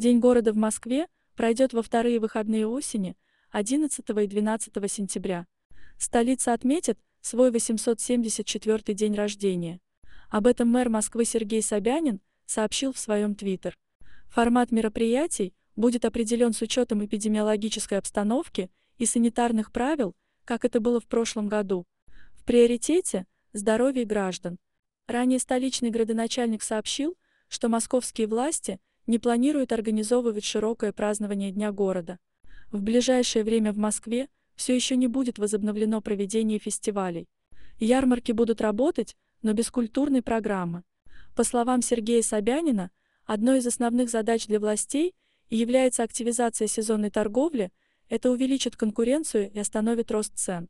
День города в Москве пройдет во вторые выходные осени, 11 и 12 сентября. Столица отметит свой 874 день рождения. Об этом мэр Москвы Сергей Собянин сообщил в своем твиттер. Формат мероприятий будет определен с учетом эпидемиологической обстановки и санитарных правил, как это было в прошлом году. В приоритете – здоровье граждан. Ранее столичный градоначальник сообщил, что московские власти не планируют организовывать широкое празднование Дня города. В ближайшее время в Москве все еще не будет возобновлено проведение фестивалей. Ярмарки будут работать, но без культурной программы. По словам Сергея Собянина, одной из основных задач для властей является активизация сезонной торговли, это увеличит конкуренцию и остановит рост цен.